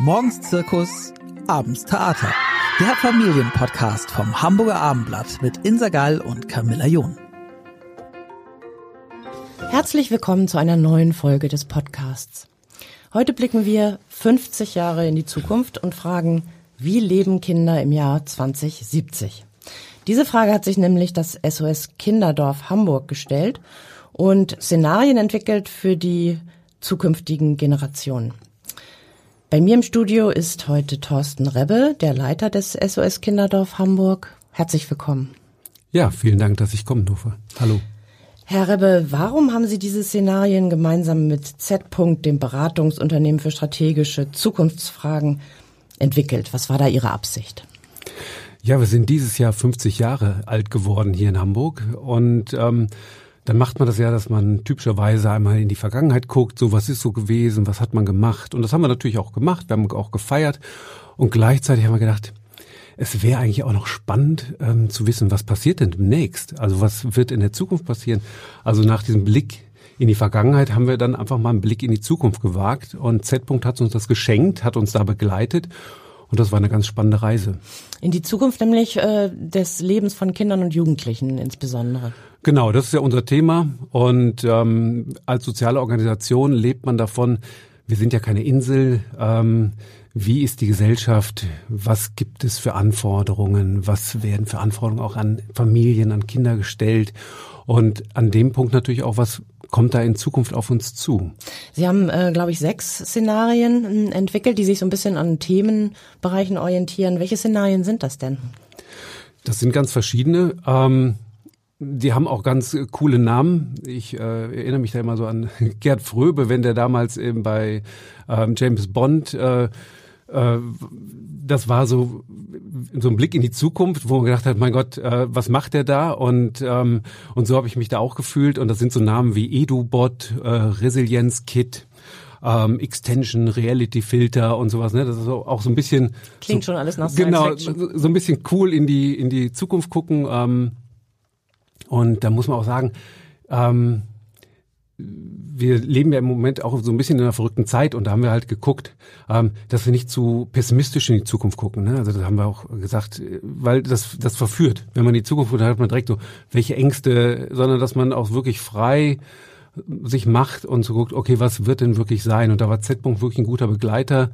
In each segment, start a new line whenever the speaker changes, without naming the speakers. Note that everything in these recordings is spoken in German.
Morgens Zirkus, abends Theater. Der Familienpodcast vom Hamburger Abendblatt mit Insa Gall und Camilla John.
Herzlich willkommen zu einer neuen Folge des Podcasts. Heute blicken wir 50 Jahre in die Zukunft und fragen, wie leben Kinder im Jahr 2070? Diese Frage hat sich nämlich das SOS Kinderdorf Hamburg gestellt und Szenarien entwickelt für die zukünftigen Generationen. Bei mir im Studio ist heute Thorsten Rebbe, der Leiter des SOS Kinderdorf Hamburg. Herzlich willkommen.
Ja, vielen Dank, dass ich kommen durfte. Hallo.
Herr Rebbe, warum haben Sie diese Szenarien gemeinsam mit Z. dem Beratungsunternehmen für strategische Zukunftsfragen, entwickelt? Was war da Ihre Absicht?
Ja, wir sind dieses Jahr 50 Jahre alt geworden hier in Hamburg und ähm, dann macht man das ja, dass man typischerweise einmal in die Vergangenheit guckt, so was ist so gewesen, was hat man gemacht. Und das haben wir natürlich auch gemacht, wir haben auch gefeiert. Und gleichzeitig haben wir gedacht, es wäre eigentlich auch noch spannend ähm, zu wissen, was passiert denn demnächst? Also was wird in der Zukunft passieren? Also nach diesem Blick in die Vergangenheit haben wir dann einfach mal einen Blick in die Zukunft gewagt und Z. hat uns das geschenkt, hat uns da begleitet und das war eine ganz spannende Reise.
In die Zukunft nämlich äh, des Lebens von Kindern und Jugendlichen insbesondere.
Genau, das ist ja unser Thema. Und ähm, als soziale Organisation lebt man davon, wir sind ja keine Insel. Ähm, wie ist die Gesellschaft? Was gibt es für Anforderungen? Was werden für Anforderungen auch an Familien, an Kinder gestellt? Und an dem Punkt natürlich auch, was kommt da in Zukunft auf uns zu?
Sie haben, äh, glaube ich, sechs Szenarien äh, entwickelt, die sich so ein bisschen an Themenbereichen orientieren. Welche Szenarien sind das denn?
Das sind ganz verschiedene. Ähm, die haben auch ganz coole Namen. Ich äh, erinnere mich da immer so an Gerd Fröbe, wenn der damals eben bei ähm, James Bond äh, äh, das war so so ein Blick in die Zukunft, wo man gedacht hat, mein Gott, äh, was macht der da? Und ähm, und so habe ich mich da auch gefühlt. Und das sind so Namen wie EduBot, äh, Resilience Kit, ähm, Extension, Reality Filter und sowas. Ne? Das ist auch so ein bisschen
klingt
so,
schon alles nach
genau so ein bisschen cool in die in die Zukunft gucken. Ähm, und da muss man auch sagen, ähm, wir leben ja im Moment auch so ein bisschen in einer verrückten Zeit und da haben wir halt geguckt, ähm, dass wir nicht zu pessimistisch in die Zukunft gucken. Ne? Also das haben wir auch gesagt, weil das, das verführt. Wenn man die Zukunft guckt, dann hat man direkt so, welche Ängste, sondern dass man auch wirklich frei sich macht und so guckt, okay, was wird denn wirklich sein? Und da war Z. wirklich ein guter Begleiter.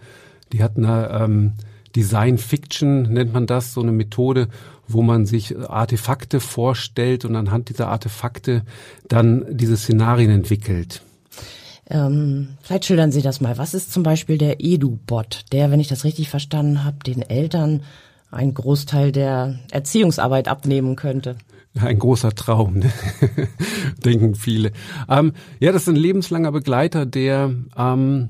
Die hatten da ähm, Design Fiction, nennt man das, so eine Methode, wo man sich Artefakte vorstellt und anhand dieser Artefakte dann diese Szenarien entwickelt.
Ähm, vielleicht schildern Sie das mal. Was ist zum Beispiel der Edu-Bot, der, wenn ich das richtig verstanden habe, den Eltern einen Großteil der Erziehungsarbeit abnehmen könnte?
Ein großer Traum, ne? denken viele. Ähm, ja, das ist ein lebenslanger Begleiter, der ähm,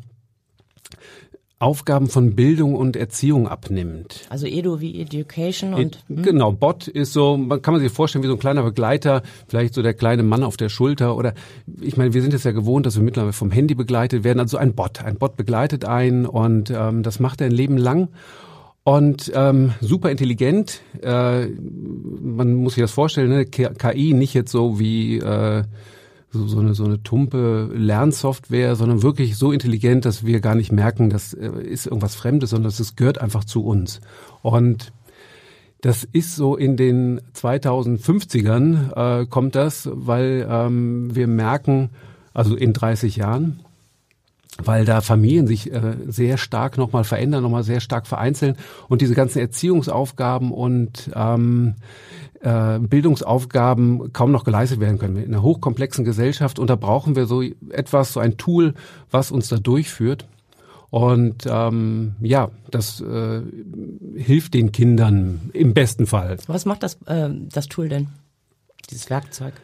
Aufgaben von Bildung und Erziehung abnimmt.
Also Edu wie Education und
hm? genau Bot ist so, man kann man sich vorstellen wie so ein kleiner Begleiter, vielleicht so der kleine Mann auf der Schulter oder ich meine, wir sind es ja gewohnt, dass wir mittlerweile vom Handy begleitet werden, also ein Bot, ein Bot begleitet einen und ähm, das macht er ein Leben lang. Und ähm, super intelligent, äh, man muss sich das vorstellen, ne? KI nicht jetzt so wie äh, so, so, eine, so eine tumpe Lernsoftware, sondern wirklich so intelligent, dass wir gar nicht merken, das äh, ist irgendwas Fremdes, sondern es gehört einfach zu uns. Und das ist so in den 2050ern äh, kommt das, weil ähm, wir merken, also in 30 Jahren, weil da Familien sich äh, sehr stark nochmal verändern, nochmal sehr stark vereinzeln und diese ganzen Erziehungsaufgaben und ähm, äh, Bildungsaufgaben kaum noch geleistet werden können. In einer hochkomplexen Gesellschaft und da brauchen wir so etwas, so ein Tool, was uns da durchführt. Und ähm, ja, das äh, hilft den Kindern im besten Fall.
Was macht das, äh, das Tool denn, dieses Werkzeug?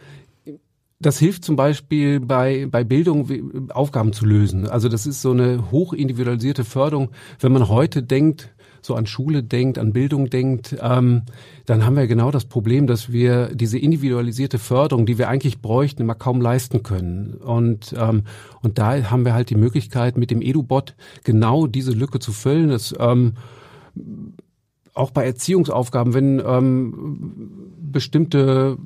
Das hilft zum Beispiel bei, bei Bildung Aufgaben zu lösen. Also das ist so eine hochindividualisierte Förderung. Wenn man heute denkt, so an Schule denkt, an Bildung denkt, ähm, dann haben wir genau das Problem, dass wir diese individualisierte Förderung, die wir eigentlich bräuchten, immer kaum leisten können. Und, ähm, und da haben wir halt die Möglichkeit, mit dem EduBot genau diese Lücke zu füllen. Das, ähm, auch bei Erziehungsaufgaben, wenn ähm, bestimmte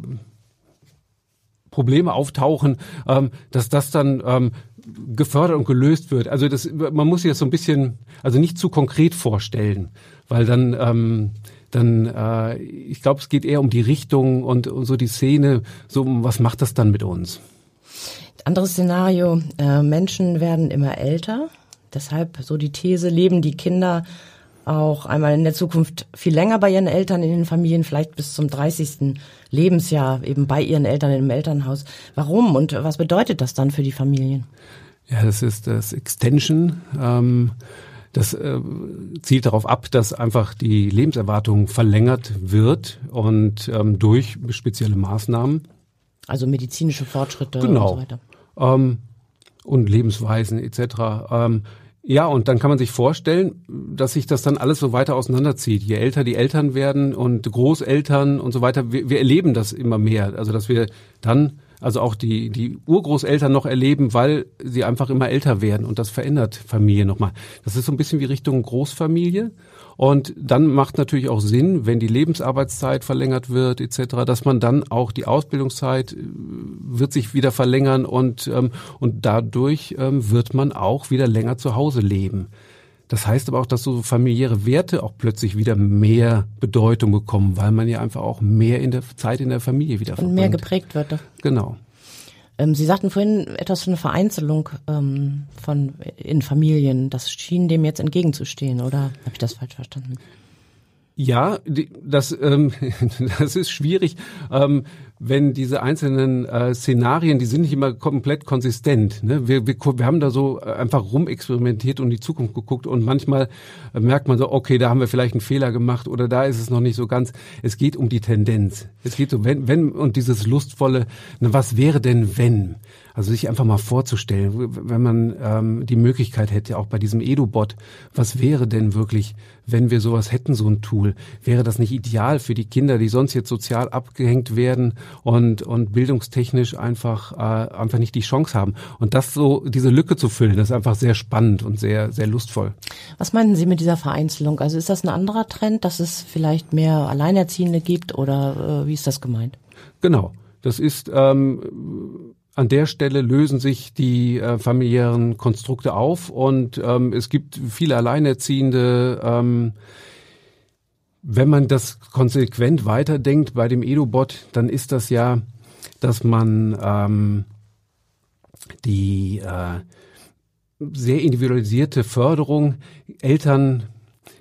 Probleme auftauchen, ähm, dass das dann ähm, gefördert und gelöst wird. Also das, man muss sich das so ein bisschen, also nicht zu konkret vorstellen, weil dann, ähm, dann, äh, ich glaube, es geht eher um die Richtung und, und so die Szene. So, was macht das dann mit uns?
Anderes Szenario: äh, Menschen werden immer älter. Deshalb so die These: Leben die Kinder auch einmal in der Zukunft viel länger bei ihren Eltern in den Familien, vielleicht bis zum 30. Lebensjahr eben bei ihren Eltern im Elternhaus. Warum und was bedeutet das dann für die Familien?
Ja, das ist das Extension. Ähm, das äh, zielt darauf ab, dass einfach die Lebenserwartung verlängert wird und ähm, durch spezielle Maßnahmen.
Also medizinische Fortschritte
genau.
und so weiter.
Ähm, und Lebensweisen etc. Ähm, ja, und dann kann man sich vorstellen, dass sich das dann alles so weiter auseinanderzieht. Je älter die Eltern werden und Großeltern und so weiter, wir, wir erleben das immer mehr. Also dass wir dann also auch die, die Urgroßeltern noch erleben, weil sie einfach immer älter werden und das verändert Familie nochmal. Das ist so ein bisschen wie Richtung Großfamilie. Und dann macht natürlich auch Sinn, wenn die Lebensarbeitszeit verlängert wird etc., dass man dann auch die Ausbildungszeit äh, wird sich wieder verlängern und ähm, und dadurch ähm, wird man auch wieder länger zu Hause leben. Das heißt aber auch, dass so familiäre Werte auch plötzlich wieder mehr Bedeutung bekommen, weil man ja einfach auch mehr in der Zeit in der Familie wieder
verbringt. Und mehr geprägt wird.
Genau.
Ähm, Sie sagten vorhin etwas von einer Vereinzelung ähm, von in Familien. Das schien dem jetzt entgegenzustehen, oder habe ich das falsch verstanden?
Ja, das, ähm, das ist schwierig. Ähm, wenn diese einzelnen äh, Szenarien, die sind nicht immer komplett konsistent. Ne? Wir, wir, wir haben da so äh, einfach rumexperimentiert und die Zukunft geguckt und manchmal äh, merkt man so, okay, da haben wir vielleicht einen Fehler gemacht oder da ist es noch nicht so ganz. Es geht um die Tendenz. Es geht so, wenn, wenn und dieses lustvolle, na, was wäre denn wenn? Also sich einfach mal vorzustellen, wenn man ähm, die Möglichkeit hätte, auch bei diesem Edu-Bot, was wäre denn wirklich, wenn wir sowas hätten, so ein Tool? Wäre das nicht ideal für die Kinder, die sonst jetzt sozial abgehängt werden und, und bildungstechnisch einfach, äh, einfach nicht die Chance haben? Und das so, diese Lücke zu füllen, das ist einfach sehr spannend und sehr, sehr lustvoll.
Was meinen Sie mit dieser Vereinzelung? Also ist das ein anderer Trend, dass es vielleicht mehr Alleinerziehende gibt oder äh, wie ist das gemeint?
Genau. Das ist ähm, an der Stelle lösen sich die äh, familiären Konstrukte auf und ähm, es gibt viele Alleinerziehende. Ähm, wenn man das konsequent weiterdenkt bei dem EduBot, dann ist das ja, dass man ähm, die äh, sehr individualisierte Förderung Eltern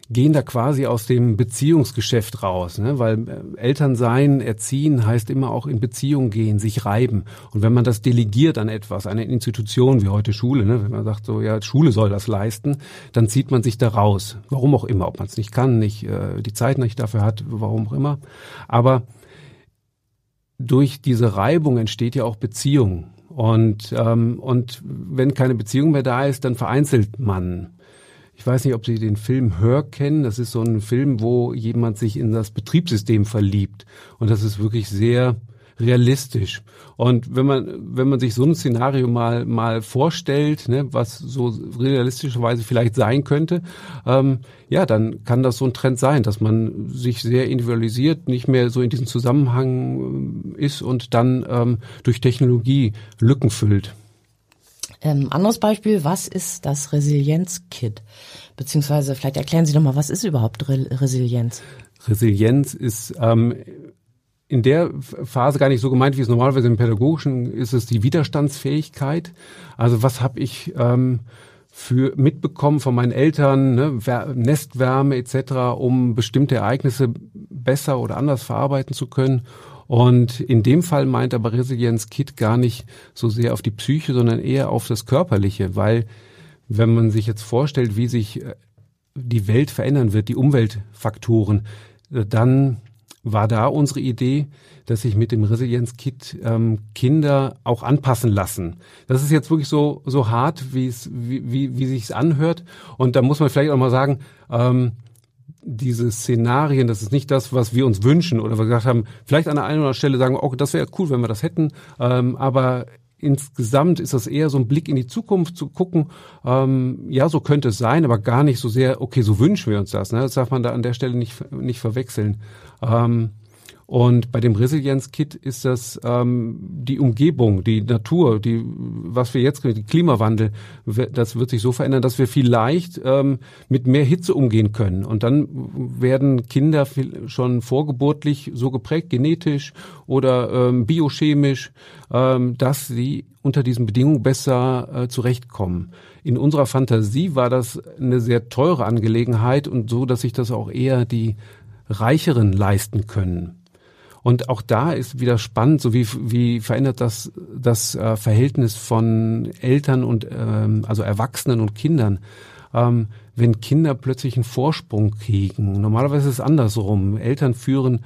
gehen da quasi aus dem Beziehungsgeschäft raus, ne? weil äh, Eltern sein, erziehen heißt immer auch in Beziehung gehen, sich reiben. Und wenn man das delegiert an etwas, eine Institution wie heute Schule, ne? wenn man sagt so, ja, Schule soll das leisten, dann zieht man sich da raus. Warum auch immer, ob man es nicht kann, nicht äh, die Zeit nicht dafür hat, warum auch immer. Aber durch diese Reibung entsteht ja auch Beziehung. Und, ähm, und wenn keine Beziehung mehr da ist, dann vereinzelt man. Ich weiß nicht, ob Sie den Film Hör kennen. Das ist so ein Film, wo jemand sich in das Betriebssystem verliebt. Und das ist wirklich sehr realistisch. Und wenn man, wenn man sich so ein Szenario mal, mal vorstellt, ne, was so realistischerweise vielleicht sein könnte, ähm, ja, dann kann das so ein Trend sein, dass man sich sehr individualisiert, nicht mehr so in diesem Zusammenhang äh, ist und dann ähm, durch Technologie Lücken füllt.
Ähm, anderes Beispiel, was ist das Resilienz-Kit? Beziehungsweise vielleicht erklären Sie doch mal, was ist überhaupt Re Resilienz?
Resilienz ist ähm, in der Phase gar nicht so gemeint, wie es normalerweise im Pädagogischen ist, es die Widerstandsfähigkeit. Also was habe ich ähm, für mitbekommen von meinen Eltern, ne, Nestwärme etc., um bestimmte Ereignisse besser oder anders verarbeiten zu können. Und in dem Fall meint aber Resilienz Kit gar nicht so sehr auf die Psyche, sondern eher auf das Körperliche, weil wenn man sich jetzt vorstellt, wie sich äh, die Welt verändern wird, die Umweltfaktoren, dann war da unsere Idee, dass sich mit dem Resilienz-Kit ähm, Kinder auch anpassen lassen. Das ist jetzt wirklich so so hart, wie es wie wie, sich anhört. Und da muss man vielleicht auch mal sagen, ähm, diese Szenarien, das ist nicht das, was wir uns wünschen oder wir gesagt haben, vielleicht an der einen oder anderen Stelle sagen wir, oh, das wäre cool, wenn wir das hätten, ähm, aber insgesamt ist das eher so ein Blick in die Zukunft zu gucken, ähm, ja, so könnte es sein, aber gar nicht so sehr, okay, so wünschen wir uns das. Ne? Das darf man da an der Stelle nicht, nicht verwechseln. Ähm, Und bei dem Resilienz-Kit ist das ähm, die Umgebung, die Natur, die was wir jetzt, die Klimawandel, das wird sich so verändern, dass wir vielleicht ähm, mit mehr Hitze umgehen können. Und dann werden Kinder schon vorgeburtlich so geprägt, genetisch oder ähm, biochemisch, ähm, dass sie unter diesen Bedingungen besser äh, zurechtkommen. In unserer Fantasie war das eine sehr teure Angelegenheit und so, dass sich das auch eher die Reicheren leisten können. Und auch da ist wieder spannend, so wie, wie verändert das das äh, Verhältnis von Eltern und ähm, also Erwachsenen und Kindern. Ähm, wenn Kinder plötzlich einen Vorsprung kriegen. Normalerweise ist es andersrum. Eltern führen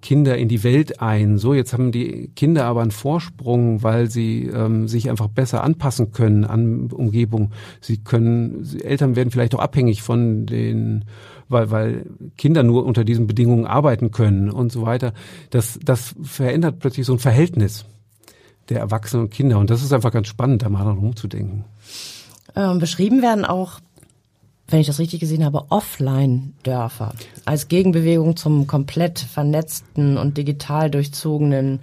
Kinder in die Welt ein. So, jetzt haben die Kinder aber einen Vorsprung, weil sie ähm, sich einfach besser anpassen können an Umgebung. Sie können, Eltern werden vielleicht auch abhängig von den weil, weil Kinder nur unter diesen Bedingungen arbeiten können und so weiter. Das, das verändert plötzlich so ein Verhältnis der Erwachsenen und Kinder. Und das ist einfach ganz spannend, da mal rumzudenken.
Ähm, beschrieben werden auch, wenn ich das richtig gesehen habe, Offline-Dörfer als Gegenbewegung zum komplett vernetzten und digital durchzogenen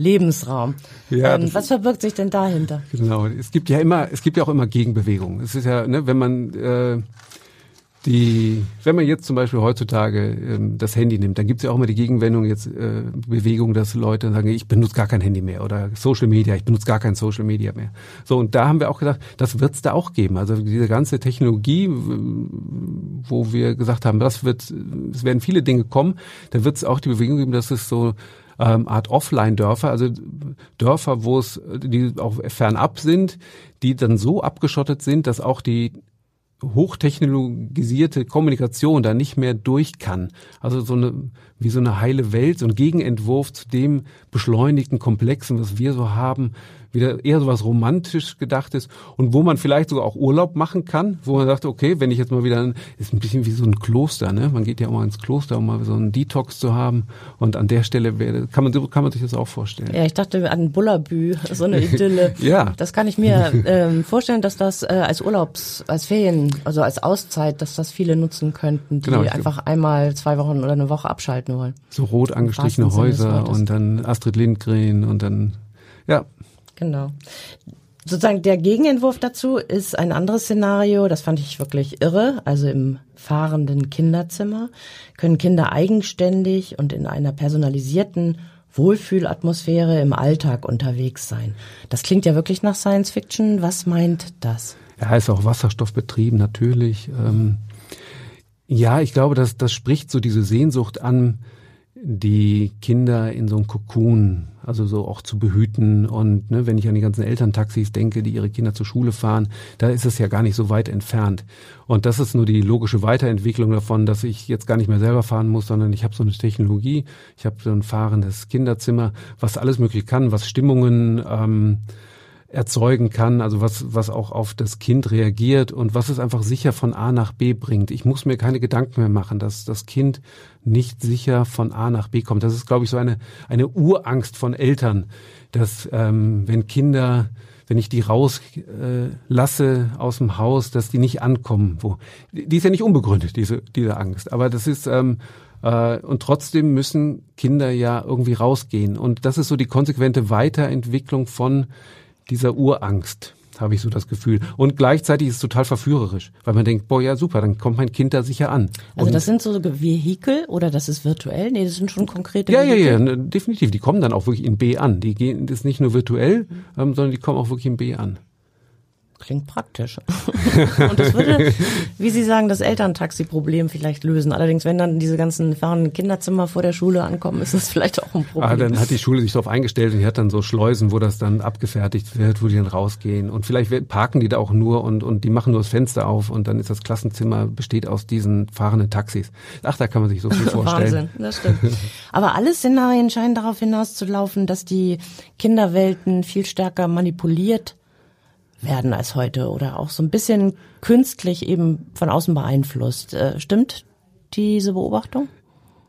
Lebensraum. Ja, ähm, was verbirgt sich denn dahinter?
Genau, es gibt ja immer, es gibt ja auch immer Gegenbewegungen. Es ist ja, ne, wenn man äh, die, wenn man jetzt zum Beispiel heutzutage ähm, das Handy nimmt, dann gibt es ja auch immer die Gegenwendung, jetzt äh, Bewegung, dass Leute sagen, ich benutze gar kein Handy mehr oder Social Media, ich benutze gar kein Social Media mehr. So, und da haben wir auch gedacht, das wird es da auch geben. Also diese ganze Technologie, wo wir gesagt haben, das wird, es werden viele Dinge kommen, da wird es auch die Bewegung geben, dass es so ähm, Art Offline-Dörfer, also Dörfer, wo es, die auch fernab sind, die dann so abgeschottet sind, dass auch die hochtechnologisierte Kommunikation da nicht mehr durch kann. Also so eine, wie so eine heile Welt, so ein Gegenentwurf zu dem beschleunigten Komplexen, was wir so haben, wieder eher so was romantisch gedachtes und wo man vielleicht sogar auch Urlaub machen kann, wo man sagt, okay, wenn ich jetzt mal wieder, ist ein bisschen wie so ein Kloster, ne? Man geht ja auch mal ins Kloster, um mal so einen Detox zu haben und an der Stelle wäre, kann man, kann man sich das auch vorstellen.
Ja, ich dachte an Bullabü, so eine Idylle. ja. Das kann ich mir ähm, vorstellen, dass das äh, als Urlaubs, als Ferien, also als Auszeit, dass das viele nutzen könnten, die genau, einfach einmal zwei Wochen oder eine Woche abschalten wollen.
So rot angestrichene Häuser und dann Astrid Lindgren und dann, ja,
Genau. Sozusagen der Gegenentwurf dazu ist ein anderes Szenario, das fand ich wirklich irre. Also im fahrenden Kinderzimmer können Kinder eigenständig und in einer personalisierten Wohlfühlatmosphäre im Alltag unterwegs sein. Das klingt ja wirklich nach Science Fiction. Was meint das?
Ja, ist auch wasserstoffbetrieben natürlich. Ähm, ja, ich glaube, dass das spricht so diese Sehnsucht an, die Kinder in so einem Kokon, also so auch zu behüten. Und ne, wenn ich an die ganzen Elterntaxis denke, die ihre Kinder zur Schule fahren, da ist es ja gar nicht so weit entfernt. Und das ist nur die logische Weiterentwicklung davon, dass ich jetzt gar nicht mehr selber fahren muss, sondern ich habe so eine Technologie, ich habe so ein fahrendes Kinderzimmer, was alles möglich kann, was Stimmungen ähm, erzeugen kann, also was, was auch auf das Kind reagiert und was es einfach sicher von A nach B bringt. Ich muss mir keine Gedanken mehr machen, dass das Kind nicht sicher von A nach B kommt. Das ist, glaube ich, so eine, eine Urangst von Eltern, dass ähm, wenn Kinder wenn ich die rauslasse äh, aus dem Haus, dass die nicht ankommen. Wo die ist ja nicht unbegründet diese diese Angst, aber das ist ähm, äh, und trotzdem müssen Kinder ja irgendwie rausgehen und das ist so die konsequente Weiterentwicklung von dieser Urangst habe ich so das Gefühl. Und gleichzeitig ist es total verführerisch, weil man denkt, boah, ja super, dann kommt mein Kind da sicher an.
Also und das sind so Vehikel oder das ist virtuell? Nee, das sind schon konkrete
Ja, Vehikel. ja, ja, ne, definitiv. Die kommen dann auch wirklich in B an. Die gehen, das ist nicht nur virtuell, ähm, sondern die kommen auch wirklich in B an.
Klingt praktisch. und das würde, wie Sie sagen, das Elterntaxi-Problem vielleicht lösen. Allerdings, wenn dann diese ganzen fahrenden Kinderzimmer vor der Schule ankommen, ist das vielleicht auch ein Problem. Ah,
dann hat die Schule sich darauf eingestellt und die hat dann so Schleusen, wo das dann abgefertigt wird, wo die dann rausgehen. Und vielleicht parken die da auch nur und, und die machen nur das Fenster auf und dann ist das Klassenzimmer besteht aus diesen fahrenden Taxis. Ach, da kann man sich so viel vorstellen. Wahnsinn,
das stimmt. Aber alle Szenarien scheinen darauf hinauszulaufen, dass die Kinderwelten viel stärker manipuliert werden als heute oder auch so ein bisschen künstlich eben von außen beeinflusst. Äh, stimmt diese Beobachtung?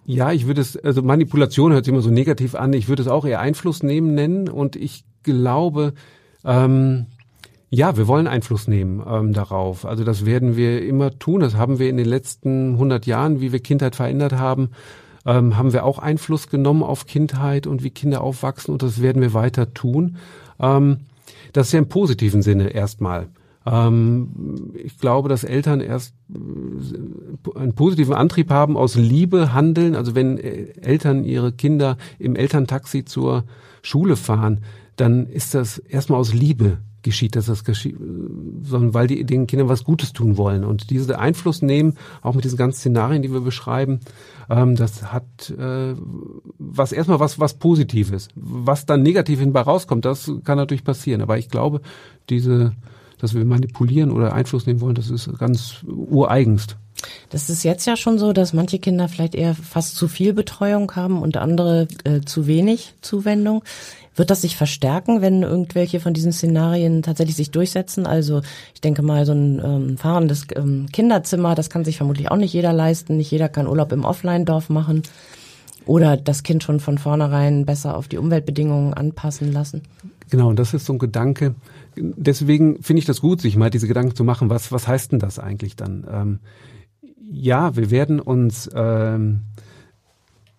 Ja, ich würde es, also Manipulation hört sich immer so negativ an. Ich würde es auch eher Einfluss nehmen nennen und ich glaube, ähm, ja, wir wollen Einfluss nehmen ähm, darauf. Also das werden wir immer tun. Das haben wir in den letzten 100 Jahren, wie wir Kindheit verändert haben, ähm, haben wir auch Einfluss genommen auf Kindheit und wie Kinder aufwachsen und das werden wir weiter tun. Ähm, das ist ja im positiven Sinne erstmal. Ähm, ich glaube, dass Eltern erst äh, einen positiven Antrieb haben, aus Liebe handeln. Also wenn äh, Eltern ihre Kinder im Elterntaxi zur Schule fahren, dann ist das erstmal aus Liebe geschieht, dass das geschieht, sondern weil die den Kindern was Gutes tun wollen. Und diese Einfluss nehmen, auch mit diesen ganzen Szenarien, die wir beschreiben, ähm, das hat äh, was erstmal was was Positives. Was dann negativ hinbei rauskommt, das kann natürlich passieren. Aber ich glaube, diese dass wir manipulieren oder Einfluss nehmen wollen, das ist ganz ureigenst.
Das ist jetzt ja schon so, dass manche Kinder vielleicht eher fast zu viel Betreuung haben und andere äh, zu wenig Zuwendung. Wird das sich verstärken, wenn irgendwelche von diesen Szenarien tatsächlich sich durchsetzen? Also ich denke mal, so ein ähm, fahrendes ähm, Kinderzimmer, das kann sich vermutlich auch nicht jeder leisten. Nicht jeder kann Urlaub im Offline-Dorf machen. Oder das Kind schon von vornherein besser auf die Umweltbedingungen anpassen lassen.
Genau, und das ist so ein Gedanke, deswegen finde ich das gut, sich mal diese Gedanken zu machen, was, was heißt denn das eigentlich dann? Ähm, ja, wir werden uns ähm,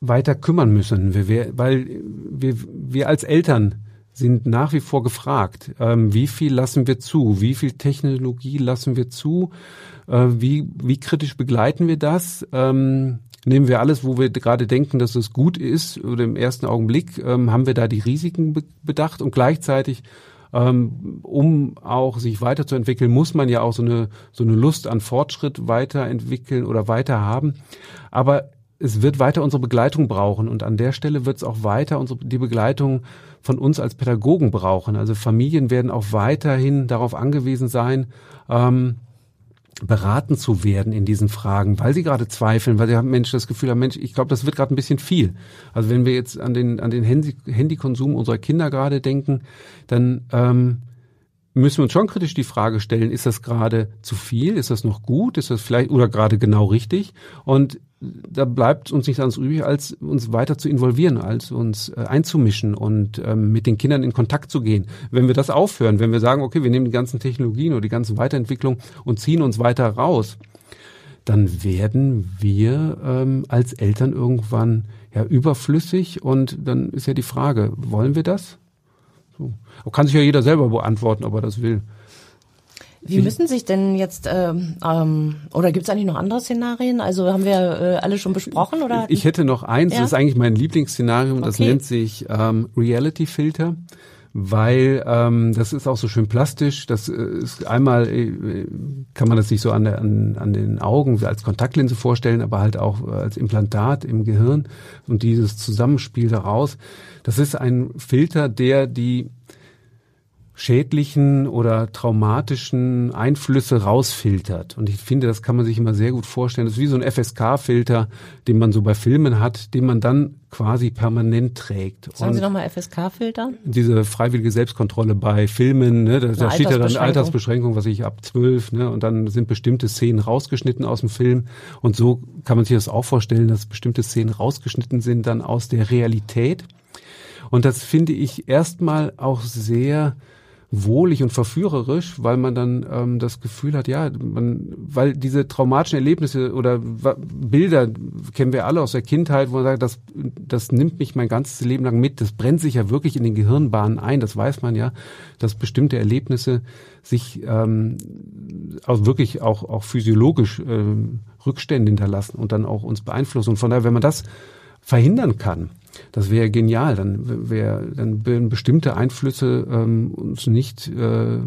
weiter kümmern müssen, wir, weil wir, wir als Eltern sind nach wie vor gefragt, ähm, wie viel lassen wir zu, wie viel Technologie lassen wir zu, äh, wie, wie kritisch begleiten wir das, ähm, nehmen wir alles, wo wir gerade denken, dass es gut ist oder im ersten Augenblick, ähm, haben wir da die Risiken be bedacht und gleichzeitig ähm, um auch sich weiterzuentwickeln, muss man ja auch so eine, so eine Lust an Fortschritt weiterentwickeln oder weiter haben. Aber es wird weiter unsere Begleitung brauchen und an der Stelle wird es auch weiter unsere, die Begleitung von uns als Pädagogen brauchen. Also Familien werden auch weiterhin darauf angewiesen sein, ähm, beraten zu werden in diesen Fragen, weil sie gerade zweifeln, weil sie haben Mensch das Gefühl haben, Mensch, ich glaube, das wird gerade ein bisschen viel. Also wenn wir jetzt an den an den Handy, Handykonsum unserer Kinder gerade denken, dann ähm, müssen wir uns schon kritisch die Frage stellen, ist das gerade zu viel, ist das noch gut, ist das vielleicht oder gerade genau richtig? Und da bleibt uns nichts anderes übrig, als uns weiter zu involvieren, als uns äh, einzumischen und ähm, mit den Kindern in Kontakt zu gehen. Wenn wir das aufhören, wenn wir sagen, okay, wir nehmen die ganzen Technologien oder die ganzen Weiterentwicklungen und ziehen uns weiter raus, dann werden wir ähm, als Eltern irgendwann ja überflüssig und dann ist ja die Frage, wollen wir das? So. Kann sich ja jeder selber beantworten, ob er das will.
Wie müssen sich denn jetzt, ähm, ähm, oder gibt es eigentlich noch andere Szenarien? Also haben wir äh, alle schon besprochen? oder?
Ich hätte noch eins, ja? das ist eigentlich mein Lieblingsszenario, okay. das nennt sich ähm, Reality Filter weil ähm, das ist auch so schön plastisch. Das äh, ist einmal äh, kann man das sich so an, der, an, an den Augen als Kontaktlinse vorstellen, aber halt auch als Implantat im Gehirn und dieses Zusammenspiel daraus. Das ist ein Filter, der die schädlichen oder traumatischen Einflüsse rausfiltert. Und ich finde, das kann man sich immer sehr gut vorstellen. Das ist wie so ein FSK-Filter, den man so bei Filmen hat, den man dann quasi permanent trägt.
Sagen Und Sie nochmal FSK-Filter?
Diese freiwillige Selbstkontrolle bei Filmen, ne, da, da steht ja dann Altersbeschränkung, was ich ab zwölf, ne, und dann sind bestimmte Szenen rausgeschnitten aus dem Film. Und so kann man sich das auch vorstellen, dass bestimmte Szenen rausgeschnitten sind dann aus der Realität. Und das finde ich erstmal auch sehr wohlig und verführerisch, weil man dann ähm, das Gefühl hat, ja, man, weil diese traumatischen Erlebnisse oder Bilder kennen wir alle aus der Kindheit, wo man sagt, das, das nimmt mich mein ganzes Leben lang mit, das brennt sich ja wirklich in den Gehirnbahnen ein, das weiß man ja, dass bestimmte Erlebnisse sich ähm, auch wirklich auch, auch physiologisch ähm, Rückstände hinterlassen und dann auch uns beeinflussen. Und von daher, wenn man das verhindern kann, das wäre genial. Dann wäre, dann würden bestimmte Einflüsse ähm, uns nicht äh,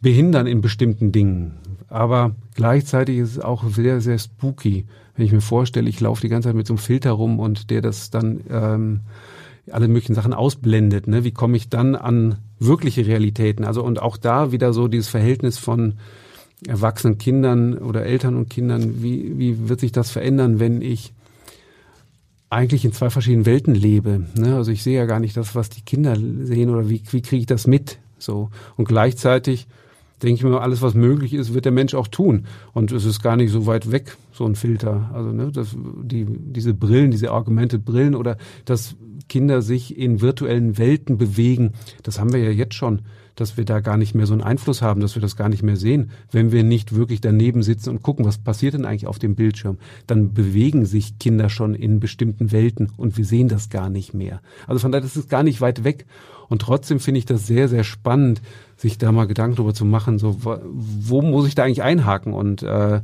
behindern in bestimmten Dingen. Aber gleichzeitig ist es auch sehr, sehr spooky, wenn ich mir vorstelle, ich laufe die ganze Zeit mit so einem Filter rum und der das dann ähm, alle möglichen Sachen ausblendet. Ne? Wie komme ich dann an wirkliche Realitäten? Also und auch da wieder so dieses Verhältnis von erwachsenen Kindern oder Eltern und Kindern. Wie, wie wird sich das verändern, wenn ich eigentlich in zwei verschiedenen Welten lebe. Ne? Also ich sehe ja gar nicht das, was die Kinder sehen oder wie, wie kriege ich das mit. So und gleichzeitig denke ich mir, alles was möglich ist, wird der Mensch auch tun. Und es ist gar nicht so weit weg, so ein Filter. Also ne, das, die, diese Brillen, diese Augmented Brillen oder dass Kinder sich in virtuellen Welten bewegen, das haben wir ja jetzt schon. Dass wir da gar nicht mehr so einen Einfluss haben, dass wir das gar nicht mehr sehen, wenn wir nicht wirklich daneben sitzen und gucken, was passiert denn eigentlich auf dem Bildschirm. Dann bewegen sich Kinder schon in bestimmten Welten und wir sehen das gar nicht mehr. Also von daher, das ist gar nicht weit weg. Und trotzdem finde ich das sehr, sehr spannend, sich da mal Gedanken darüber zu machen, so wo muss ich da eigentlich einhaken und äh,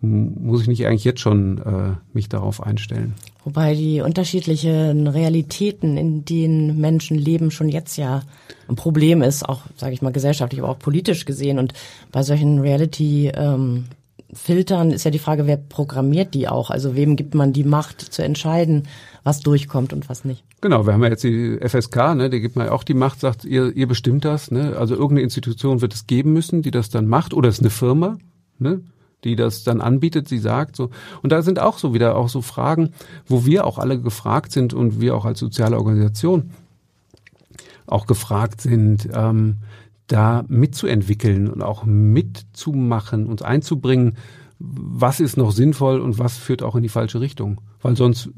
muss ich nicht eigentlich jetzt schon äh, mich darauf einstellen?
Wobei die unterschiedlichen Realitäten, in denen Menschen leben, schon jetzt ja ein Problem ist, auch, sage ich mal, gesellschaftlich, aber auch politisch gesehen. Und bei solchen Reality ähm, Filtern ist ja die Frage, wer programmiert die auch? Also wem gibt man die Macht zu entscheiden, was durchkommt und was nicht?
Genau, wir haben ja jetzt die FSK, ne, der gibt man ja auch die Macht, sagt, ihr, ihr bestimmt das, ne? Also irgendeine Institution wird es geben müssen, die das dann macht, oder es ist eine Firma, ne? Die das dann anbietet, sie sagt so. Und da sind auch so wieder auch so Fragen, wo wir auch alle gefragt sind und wir auch als soziale Organisation auch gefragt sind, ähm, da mitzuentwickeln und auch mitzumachen, uns einzubringen, was ist noch sinnvoll und was führt auch in die falsche Richtung. Weil sonst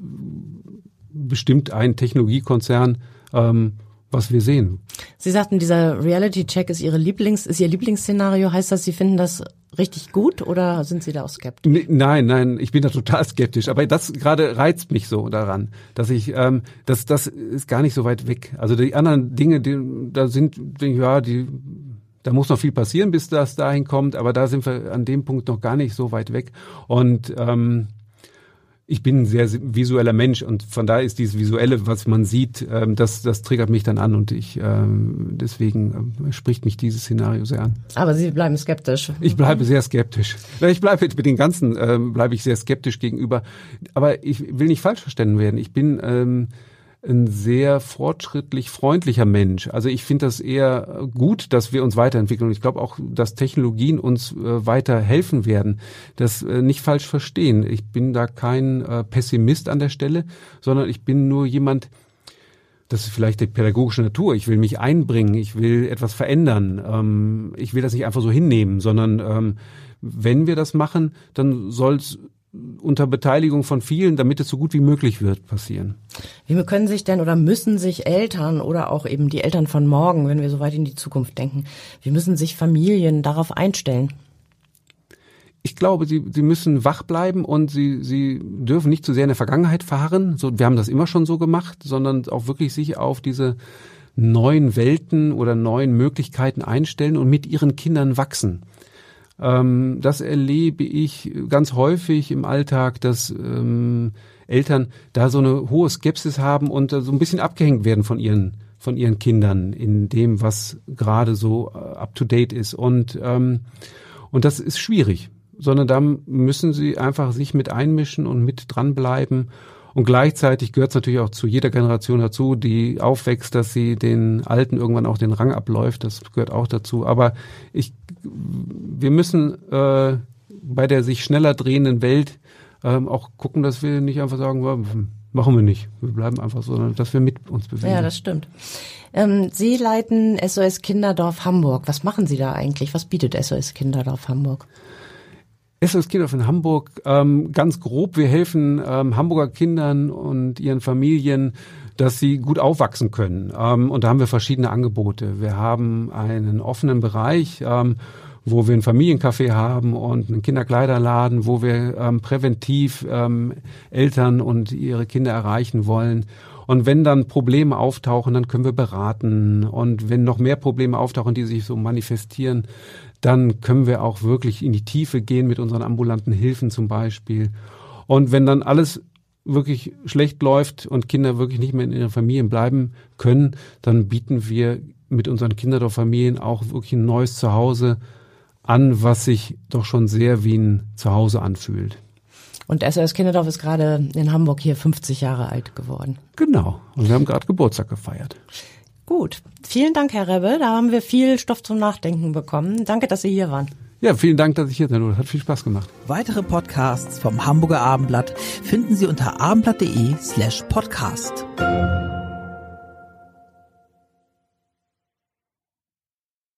bestimmt ein Technologiekonzern ähm, was wir sehen.
Sie sagten, dieser Reality-Check ist Ihre Lieblings, ist Ihr Lieblingsszenario. Heißt das, Sie finden das richtig gut oder sind Sie da auch skeptisch?
Nein, nein, ich bin da total skeptisch. Aber das gerade reizt mich so daran, dass ich, ähm, das, das ist gar nicht so weit weg. Also die anderen Dinge, die, da sind, ja, die, da muss noch viel passieren, bis das dahin kommt. Aber da sind wir an dem Punkt noch gar nicht so weit weg. Und ähm, ich bin ein sehr visueller Mensch und von daher ist dieses Visuelle, was man sieht, ähm, das, das triggert mich dann an und ich ähm, deswegen ähm, spricht mich dieses Szenario sehr an.
Aber Sie bleiben skeptisch.
Ich bleibe sehr skeptisch. Ich bleibe mit den ganzen ähm, bleibe ich sehr skeptisch gegenüber. Aber ich will nicht falsch verstanden werden. Ich bin ähm, ein sehr fortschrittlich freundlicher Mensch. Also ich finde das eher gut, dass wir uns weiterentwickeln. Und ich glaube auch, dass Technologien uns äh, weiter helfen werden. Das äh, nicht falsch verstehen. Ich bin da kein äh, Pessimist an der Stelle, sondern ich bin nur jemand, das ist vielleicht die pädagogische Natur. Ich will mich einbringen, ich will etwas verändern. Ähm, ich will das nicht einfach so hinnehmen, sondern ähm, wenn wir das machen, dann soll es unter Beteiligung von vielen, damit es so gut wie möglich wird, passieren.
Wie können sich denn oder müssen sich Eltern oder auch eben die Eltern von morgen, wenn wir so weit in die Zukunft denken, wie müssen sich Familien darauf einstellen?
Ich glaube, sie, sie müssen wach bleiben und sie, sie dürfen nicht zu sehr in der Vergangenheit verharren. So, wir haben das immer schon so gemacht, sondern auch wirklich sich auf diese neuen Welten oder neuen Möglichkeiten einstellen und mit ihren Kindern wachsen. Ähm, das erlebe ich ganz häufig im Alltag, dass ähm, Eltern da so eine hohe Skepsis haben und äh, so ein bisschen abgehängt werden von ihren von ihren Kindern in dem, was gerade so äh, up to date ist und ähm, und das ist schwierig, sondern da müssen sie einfach sich mit einmischen und mit dranbleiben und gleichzeitig gehört es natürlich auch zu jeder Generation dazu, die aufwächst, dass sie den Alten irgendwann auch den Rang abläuft. Das gehört auch dazu. Aber ich, wir müssen äh, bei der sich schneller drehenden Welt ähm, auch gucken, dass wir nicht einfach sagen, machen wir nicht. Wir bleiben einfach so, sondern dass wir mit uns bewegen.
Ja, das stimmt. Ähm, Sie leiten SOS Kinderdorf Hamburg. Was machen Sie da eigentlich? Was bietet SOS Kinderdorf Hamburg?
SOS Kinderdorf in Hamburg, ähm, ganz grob, wir helfen ähm, Hamburger Kindern und ihren Familien, dass sie gut aufwachsen können. Ähm, und da haben wir verschiedene Angebote. Wir haben einen offenen Bereich, ähm, wo wir ein Familiencafé haben und einen Kinderkleiderladen, wo wir ähm, präventiv ähm, Eltern und ihre Kinder erreichen wollen. Und wenn dann Probleme auftauchen, dann können wir beraten. Und wenn noch mehr Probleme auftauchen, die sich so manifestieren, dann können wir auch wirklich in die Tiefe gehen mit unseren ambulanten Hilfen zum Beispiel. Und wenn dann alles wirklich schlecht läuft und Kinder wirklich nicht mehr in ihren Familien bleiben können, dann bieten wir mit unseren Kinderdorffamilien auch wirklich ein neues Zuhause an, was sich doch schon sehr wie ein Zuhause anfühlt.
Und SOS Kinderdorf ist gerade in Hamburg hier 50 Jahre alt geworden.
Genau. Und wir haben gerade Geburtstag gefeiert.
Gut. Vielen Dank, Herr Rebbe. Da haben wir viel Stoff zum Nachdenken bekommen. Danke, dass Sie hier waren.
Ja, vielen Dank, dass ich hier bin. Hat viel Spaß gemacht.
Weitere Podcasts vom Hamburger Abendblatt finden Sie unter abendblatt.de slash podcast.